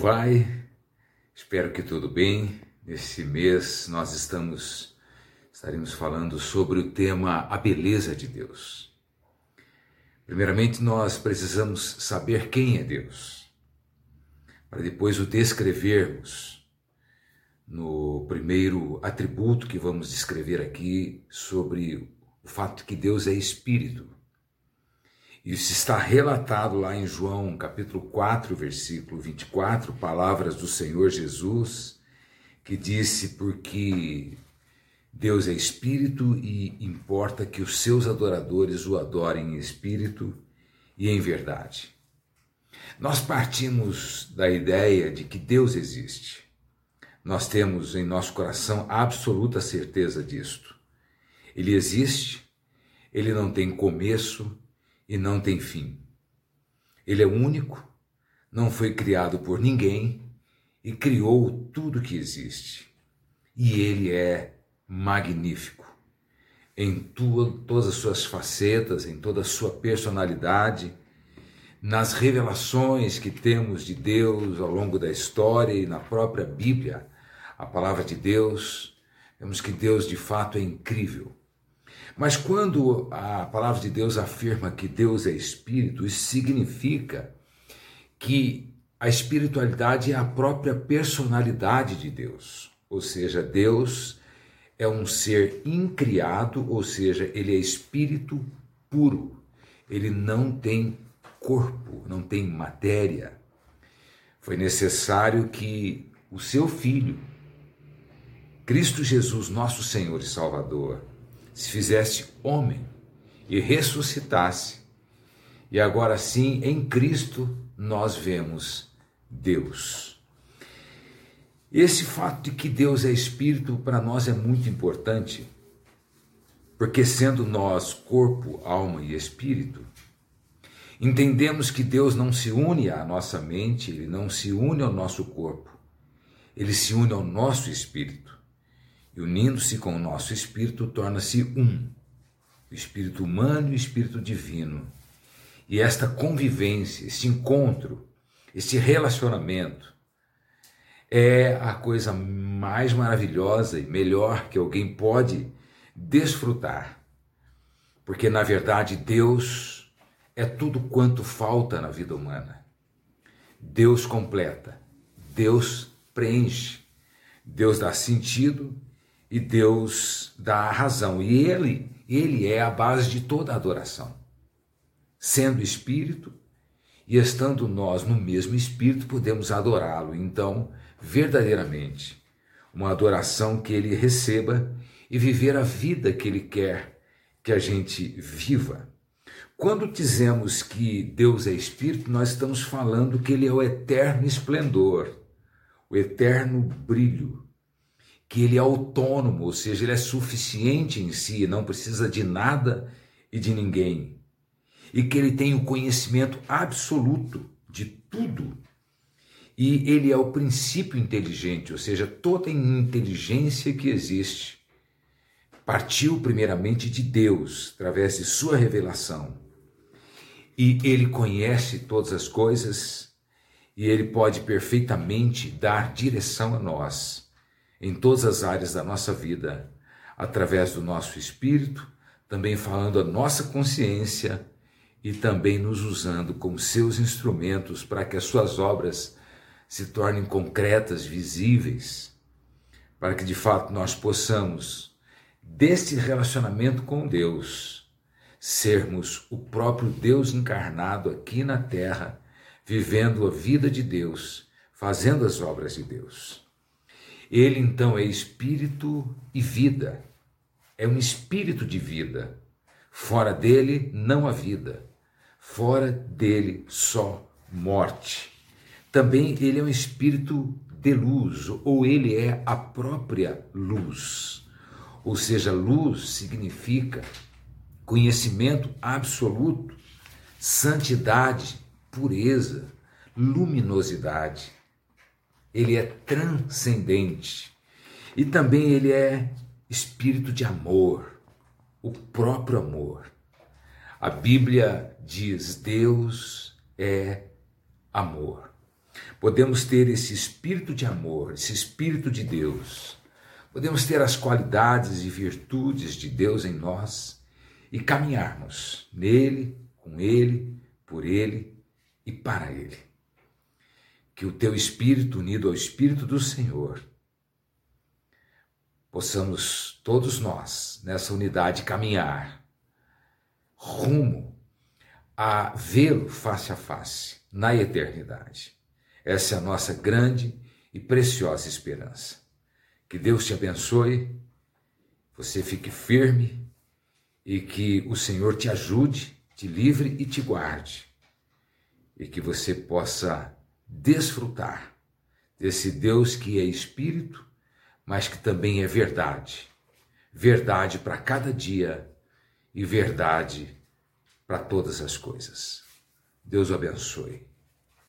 Vai? Espero que tudo bem. Nesse mês nós estamos estaremos falando sobre o tema a beleza de Deus. Primeiramente nós precisamos saber quem é Deus, para depois o descrevermos no primeiro atributo que vamos descrever aqui sobre o fato que Deus é espírito. Isso está relatado lá em João, capítulo 4, versículo 24, palavras do Senhor Jesus, que disse: Porque Deus é espírito e importa que os seus adoradores o adorem em espírito e em verdade. Nós partimos da ideia de que Deus existe. Nós temos em nosso coração absoluta certeza disto. Ele existe, ele não tem começo, e não tem fim. Ele é único, não foi criado por ninguém e criou tudo que existe. E ele é magnífico em tua, todas as suas facetas, em toda a sua personalidade, nas revelações que temos de Deus ao longo da história e na própria Bíblia, a palavra de Deus, vemos que Deus de fato é incrível. Mas quando a palavra de Deus afirma que Deus é espírito, isso significa que a espiritualidade é a própria personalidade de Deus. Ou seja, Deus é um ser incriado, ou seja, ele é espírito puro. Ele não tem corpo, não tem matéria. Foi necessário que o seu filho, Cristo Jesus, nosso Senhor e Salvador, se fizesse homem e ressuscitasse. E agora sim, em Cristo, nós vemos Deus. Esse fato de que Deus é espírito para nós é muito importante, porque sendo nós corpo, alma e espírito, entendemos que Deus não se une à nossa mente, ele não se une ao nosso corpo, ele se une ao nosso espírito. E unindo-se com o nosso espírito, torna-se um, o espírito humano e o espírito divino. E esta convivência, esse encontro, esse relacionamento é a coisa mais maravilhosa e melhor que alguém pode desfrutar. Porque na verdade Deus é tudo quanto falta na vida humana. Deus completa, Deus preenche, Deus dá sentido e Deus dá a razão. E ele, ele é a base de toda adoração. Sendo espírito e estando nós no mesmo espírito, podemos adorá-lo. Então, verdadeiramente, uma adoração que ele receba e viver a vida que ele quer que a gente viva. Quando dizemos que Deus é espírito, nós estamos falando que ele é o eterno esplendor, o eterno brilho, que ele é autônomo, ou seja, ele é suficiente em si, não precisa de nada e de ninguém. E que ele tem o conhecimento absoluto de tudo. E ele é o princípio inteligente, ou seja, toda inteligência que existe partiu primeiramente de Deus, através de sua revelação. E ele conhece todas as coisas e ele pode perfeitamente dar direção a nós em todas as áreas da nossa vida, através do nosso espírito, também falando a nossa consciência e também nos usando como seus instrumentos para que as suas obras se tornem concretas, visíveis, para que de fato nós possamos, desse relacionamento com Deus, sermos o próprio Deus encarnado aqui na terra, vivendo a vida de Deus, fazendo as obras de Deus. Ele então é espírito e vida. É um espírito de vida. Fora dele não há vida. Fora dele só morte. Também ele é um espírito de luz, ou ele é a própria luz. Ou seja, luz significa conhecimento absoluto, santidade, pureza, luminosidade ele é transcendente. E também ele é espírito de amor, o próprio amor. A Bíblia diz: Deus é amor. podemos ter esse espírito de amor, esse espírito de Deus, podemos ter as qualidades e virtudes de Deus em nós e caminharmos nele, com ele, por ele e para ele. Que o teu espírito, unido ao espírito do Senhor, possamos todos nós, nessa unidade, caminhar rumo a vê-lo face a face na eternidade. Essa é a nossa grande e preciosa esperança. Que Deus te abençoe, você fique firme e que o Senhor te ajude, te livre e te guarde. E que você possa desfrutar desse Deus que é espírito, mas que também é verdade. Verdade para cada dia e verdade para todas as coisas. Deus o abençoe.